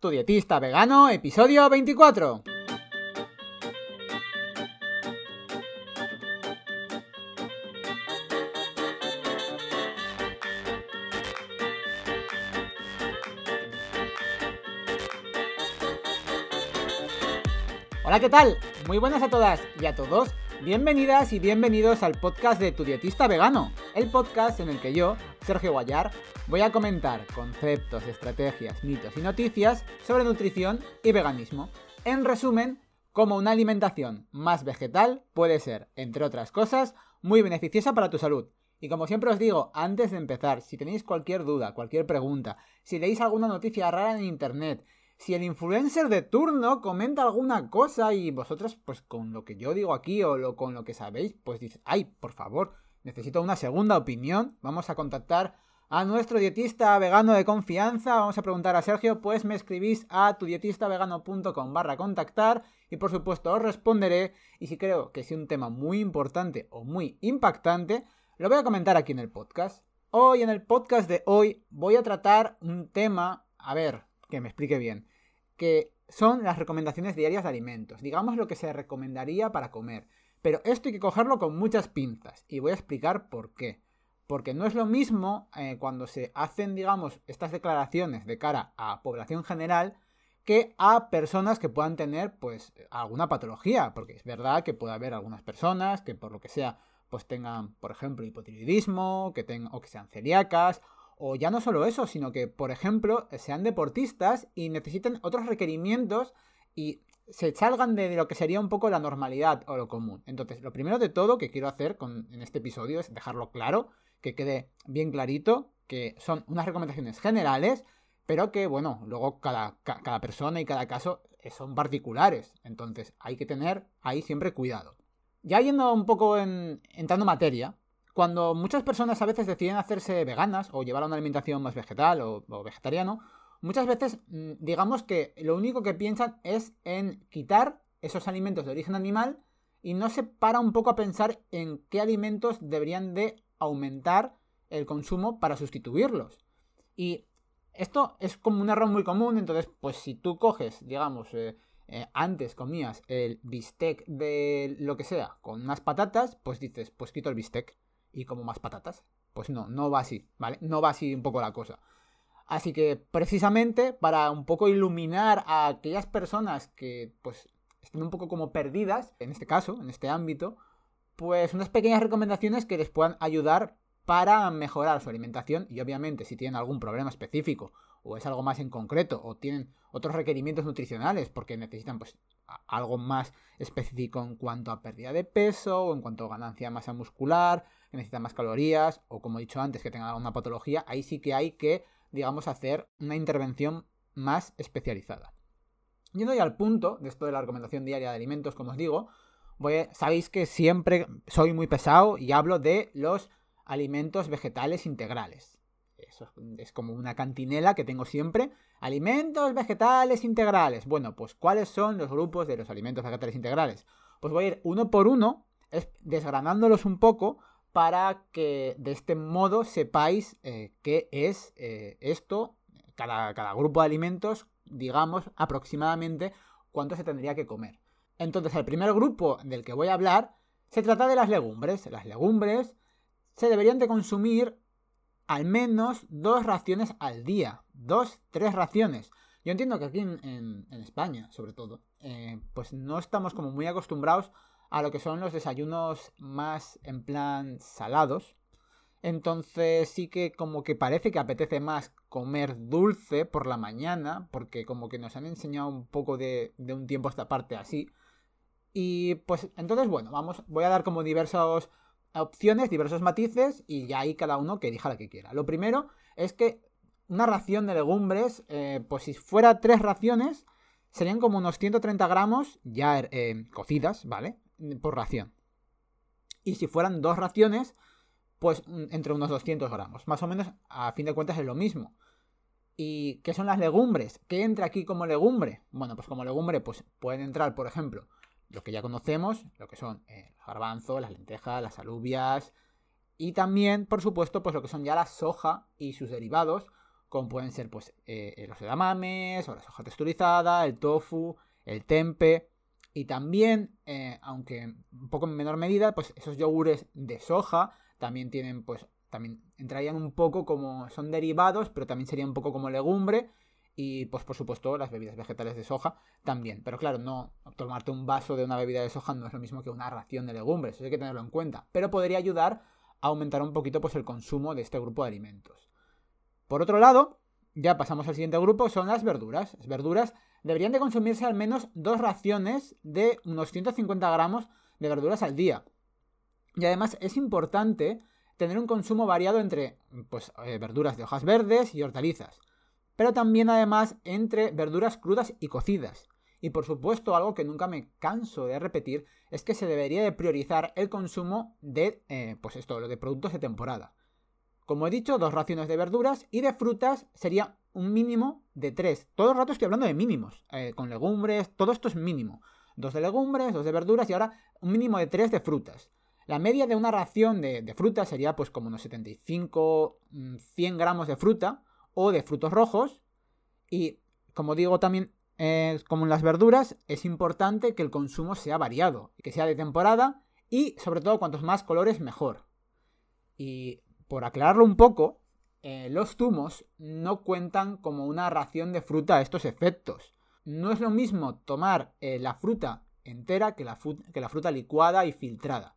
Tu dietista vegano, episodio 24. Hola, ¿qué tal? Muy buenas a todas y a todos. Bienvenidas y bienvenidos al podcast de Tu Dietista Vegano, el podcast en el que yo, Sergio Guayar, voy a comentar conceptos, estrategias, mitos y noticias sobre nutrición y veganismo. En resumen, cómo una alimentación más vegetal puede ser, entre otras cosas, muy beneficiosa para tu salud. Y como siempre os digo, antes de empezar, si tenéis cualquier duda, cualquier pregunta, si leéis alguna noticia rara en internet, si el influencer de turno comenta alguna cosa y vosotros, pues con lo que yo digo aquí o con lo que sabéis, pues dices, ay, por favor, necesito una segunda opinión, vamos a contactar a nuestro dietista vegano de confianza. Vamos a preguntar a Sergio, pues me escribís a tudietistavegano.com barra contactar y por supuesto os responderé y si creo que es un tema muy importante o muy impactante, lo voy a comentar aquí en el podcast. Hoy en el podcast de hoy voy a tratar un tema, a ver, que me explique bien, que son las recomendaciones diarias de alimentos, digamos lo que se recomendaría para comer. Pero esto hay que cogerlo con muchas pinzas y voy a explicar por qué. Porque no es lo mismo eh, cuando se hacen, digamos, estas declaraciones de cara a población general que a personas que puedan tener, pues, alguna patología. Porque es verdad que puede haber algunas personas que, por lo que sea, pues tengan, por ejemplo, hipotiroidismo, que tengan, o que sean celíacas, o ya no solo eso, sino que, por ejemplo, sean deportistas y necesiten otros requerimientos y se salgan de lo que sería un poco la normalidad o lo común. Entonces, lo primero de todo que quiero hacer en este episodio es dejarlo claro que quede bien clarito que son unas recomendaciones generales, pero que, bueno, luego cada, cada persona y cada caso son particulares. Entonces hay que tener ahí siempre cuidado. Ya yendo un poco en, entrando en materia, cuando muchas personas a veces deciden hacerse veganas o llevar a una alimentación más vegetal o, o vegetariano, muchas veces mm, digamos que lo único que piensan es en quitar esos alimentos de origen animal y no se para un poco a pensar en qué alimentos deberían de aumentar el consumo para sustituirlos. Y esto es como un error muy común, entonces, pues si tú coges, digamos, eh, eh, antes comías el bistec de lo que sea con unas patatas, pues dices, pues quito el bistec y como más patatas. Pues no, no va así, ¿vale? No va así un poco la cosa. Así que precisamente para un poco iluminar a aquellas personas que pues estén un poco como perdidas, en este caso, en este ámbito, pues unas pequeñas recomendaciones que les puedan ayudar para mejorar su alimentación y obviamente si tienen algún problema específico o es algo más en concreto o tienen otros requerimientos nutricionales porque necesitan pues algo más específico en cuanto a pérdida de peso o en cuanto a ganancia de masa muscular, que necesitan más calorías o como he dicho antes que tengan alguna patología, ahí sí que hay que digamos hacer una intervención más especializada. Yendo ya al punto de esto de la recomendación diaria de alimentos, como os digo, sabéis que siempre soy muy pesado y hablo de los alimentos vegetales integrales. Eso es como una cantinela que tengo siempre. Alimentos vegetales integrales. Bueno, pues ¿cuáles son los grupos de los alimentos vegetales integrales? Pues voy a ir uno por uno, desgranándolos un poco para que de este modo sepáis eh, qué es eh, esto, cada, cada grupo de alimentos, digamos aproximadamente cuánto se tendría que comer. Entonces, el primer grupo del que voy a hablar se trata de las legumbres. Las legumbres se deberían de consumir al menos dos raciones al día. Dos, tres raciones. Yo entiendo que aquí en, España, sobre todo, eh, pues no estamos como muy acostumbrados a lo que son los desayunos más en plan salados. Entonces sí que como que parece que apetece más comer dulce por la mañana, porque como que nos han enseñado un poco de, de un tiempo esta parte así. Y pues entonces, bueno, vamos, voy a dar como diversas opciones, diversos matices y ya ahí cada uno que elija la que quiera. Lo primero es que una ración de legumbres, eh, pues si fuera tres raciones, serían como unos 130 gramos ya eh, cocidas, ¿vale? Por ración. Y si fueran dos raciones, pues mm, entre unos 200 gramos. Más o menos, a fin de cuentas, es lo mismo. ¿Y qué son las legumbres? ¿Qué entra aquí como legumbre? Bueno, pues como legumbre, pues pueden entrar, por ejemplo, lo que ya conocemos, lo que son eh, el garbanzo, las lentejas, las alubias y también, por supuesto, pues lo que son ya la soja y sus derivados, como pueden ser pues eh, los edamames o la soja texturizada, el tofu, el tempe y también, eh, aunque un poco en menor medida, pues esos yogures de soja también tienen pues también entrarían un poco como son derivados, pero también sería un poco como legumbre y pues por supuesto las bebidas vegetales de soja también. Pero claro, no tomarte un vaso de una bebida de soja no es lo mismo que una ración de legumbres, eso hay que tenerlo en cuenta, pero podría ayudar a aumentar un poquito pues el consumo de este grupo de alimentos. Por otro lado, ya pasamos al siguiente grupo, son las verduras. Las verduras deberían de consumirse al menos dos raciones de unos 150 gramos de verduras al día. Y además es importante tener un consumo variado entre pues, eh, verduras de hojas verdes y hortalizas, pero también además entre verduras crudas y cocidas. Y por supuesto, algo que nunca me canso de repetir es que se debería de priorizar el consumo de, eh, pues esto, de productos de temporada. Como he dicho, dos raciones de verduras y de frutas sería un mínimo de tres. Todo el rato estoy hablando de mínimos, eh, con legumbres, todo esto es mínimo. Dos de legumbres, dos de verduras y ahora un mínimo de tres de frutas. La media de una ración de, de fruta sería pues como unos 75, 100 mm, gramos de fruta o de frutos rojos. Y como digo también, eh, como en las verduras, es importante que el consumo sea variado, que sea de temporada y sobre todo cuantos más colores mejor. Y por aclararlo un poco, eh, los zumos no cuentan como una ración de fruta a estos efectos. No es lo mismo tomar eh, la fruta entera que la, que la fruta licuada y filtrada.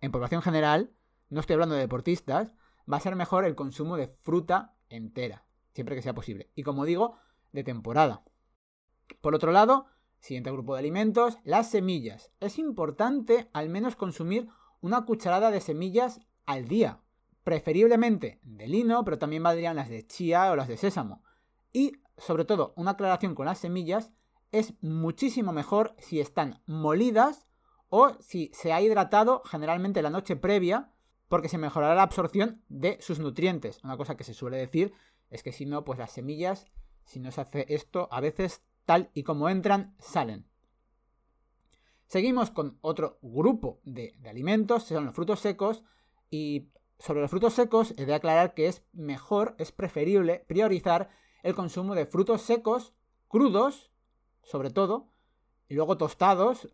En población general, no estoy hablando de deportistas, va a ser mejor el consumo de fruta entera, siempre que sea posible. Y como digo, de temporada. Por otro lado, siguiente grupo de alimentos, las semillas. Es importante al menos consumir una cucharada de semillas al día preferiblemente de lino, pero también valdrían las de chía o las de sésamo. Y, sobre todo, una aclaración con las semillas, es muchísimo mejor si están molidas o si se ha hidratado generalmente la noche previa, porque se mejorará la absorción de sus nutrientes. Una cosa que se suele decir es que si no, pues las semillas, si no se hace esto, a veces tal y como entran, salen. Seguimos con otro grupo de, alimentos, son los frutos secos, y sobre los frutos secos, he de aclarar que es mejor, es preferible priorizar el consumo de frutos secos, crudos, sobre todo, y luego tostados,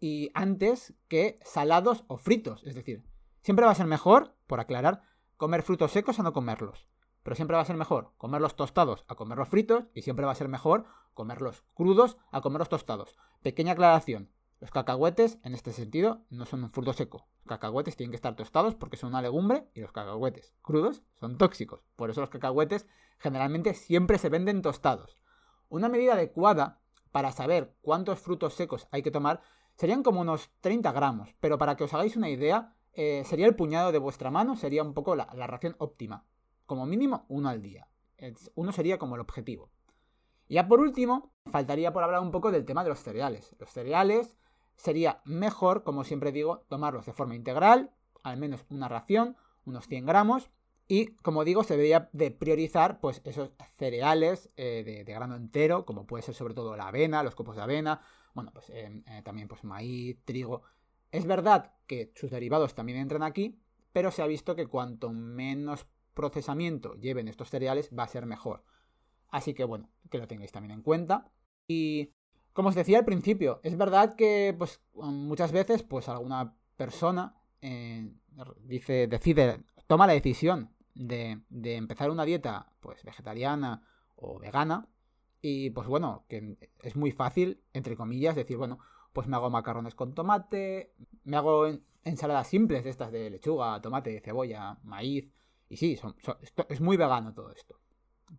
y antes que salados o fritos. Es decir, siempre va a ser mejor, por aclarar, comer frutos secos a no comerlos. Pero siempre va a ser mejor comerlos tostados a comerlos fritos y siempre va a ser mejor comerlos crudos a comerlos tostados. Pequeña aclaración. Los cacahuetes, en este sentido, no son un fruto seco. Los cacahuetes tienen que estar tostados porque son una legumbre y los cacahuetes crudos son tóxicos. Por eso los cacahuetes generalmente siempre se venden tostados. Una medida adecuada para saber cuántos frutos secos hay que tomar serían como unos 30 gramos, pero para que os hagáis una idea, eh, sería el puñado de vuestra mano, sería un poco la, ración óptima. Como mínimo, uno al día. uno sería como el objetivo. Y ya por último, faltaría por hablar un poco del tema de los cereales. Los cereales sería mejor, como siempre digo, tomarlos de forma integral, al menos una ración, unos 100 gramos, y como digo, se debería de priorizar pues esos cereales eh, de, grano entero, como puede ser sobre todo la avena, los copos de avena, bueno, pues eh, eh, también pues maíz, trigo. Es verdad que sus derivados también entran aquí, pero se ha visto que cuanto menos procesamiento lleven estos cereales va a ser mejor. Así que bueno, que lo tengáis también en cuenta. Y como os decía al principio, es verdad que pues, muchas veces pues, alguna persona eh, dice, decide, toma la decisión de, empezar una dieta pues, vegetariana o vegana. Y pues bueno, que es muy fácil, entre comillas, decir, bueno, pues me hago macarrones con tomate, me hago ensaladas simples de estas de lechuga, tomate, cebolla, maíz. Y sí, es muy vegano todo esto.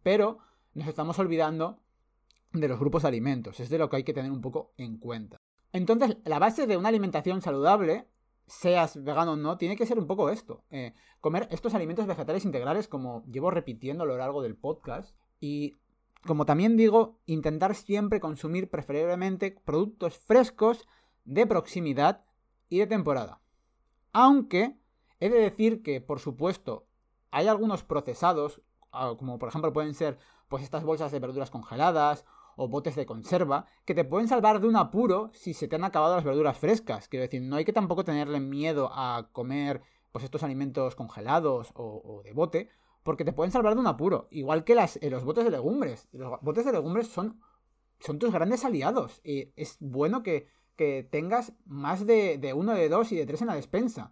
Pero nos estamos olvidando de los grupos de alimentos. Es de lo que hay que tener un poco en cuenta. Entonces, la base de una alimentación saludable, seas vegano o no, tiene que ser un poco esto. Eh, comer estos alimentos vegetales integrales, como llevo repitiendo a lo largo del podcast. Y, como también digo, intentar siempre consumir preferiblemente productos frescos, de proximidad y de temporada. Aunque, he de decir que, por supuesto, hay algunos procesados, ah, como por ejemplo pueden ser pues estas bolsas de verduras congeladas o botes de conserva que te pueden salvar de un apuro si se te han acabado las verduras frescas. Quiero decir, no hay que tampoco tenerle miedo a comer pues estos alimentos congelados o, de bote, porque te pueden salvar de un apuro. Igual que eh, los botes de legumbres. Los botes de legumbres son, son tus grandes aliados. Y es bueno que, que tengas más de, de, uno, de dos y de tres en la despensa.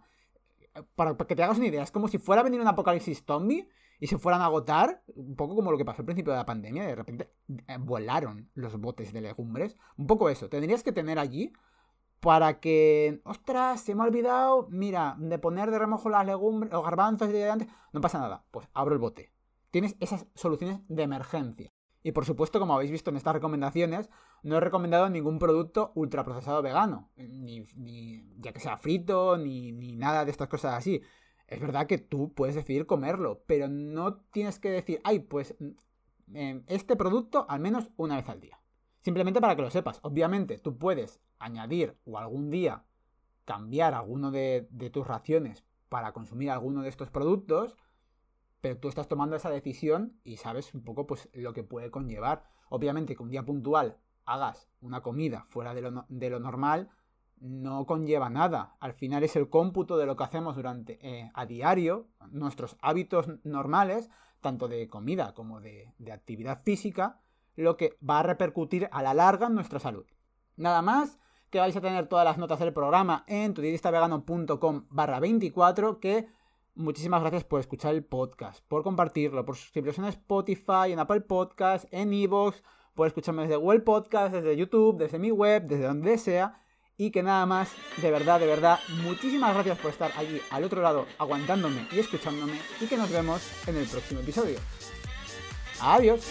Para, que te hagas una idea, es como si fuera a venir un apocalipsis zombie y se fueran a agotar, un poco como lo que pasó al principio de la pandemia, de repente eh, volaron los botes de legumbres. Un poco eso, tendrías que tener allí para que, ostras, se me ha olvidado, mira, de poner de remojo las legumbres, los garbanzos y de antes, no pasa nada, pues abro el bote. Tienes esas soluciones de emergencia. Y por supuesto, como habéis visto en estas recomendaciones, no he recomendado ningún producto ultraprocesado vegano, ni, ni ya que sea frito, ni, ni nada de estas cosas así. Es verdad que tú puedes decidir comerlo, pero no tienes que decir, ay, pues eh, este producto al menos una vez al día. Simplemente para que lo sepas. Obviamente, tú puedes añadir o algún día cambiar alguno de, de tus raciones para consumir alguno de estos productos, pero tú estás tomando esa decisión y sabes un poco pues lo que puede conllevar. Obviamente que un día puntual hagas una comida fuera de lo, de lo normal no conlleva nada. Al final es el cómputo de lo que hacemos durante eh, a diario, nuestros hábitos normales, tanto de comida como de, de actividad física, lo que va a repercutir a la larga en nuestra salud. Nada más, que vais a tener todas las notas del programa en tudietistavegano.com barra 24, que muchísimas gracias por escuchar el podcast, por compartirlo, por suscribiros en Spotify, en Apple Podcast, en Evox, por escucharme desde Google Podcast, desde YouTube, desde mi web, desde donde sea. Y que nada más, de verdad, de verdad, muchísimas gracias por estar allí al otro lado, aguantándome y escuchándome. Y que nos vemos en el próximo episodio. Adiós.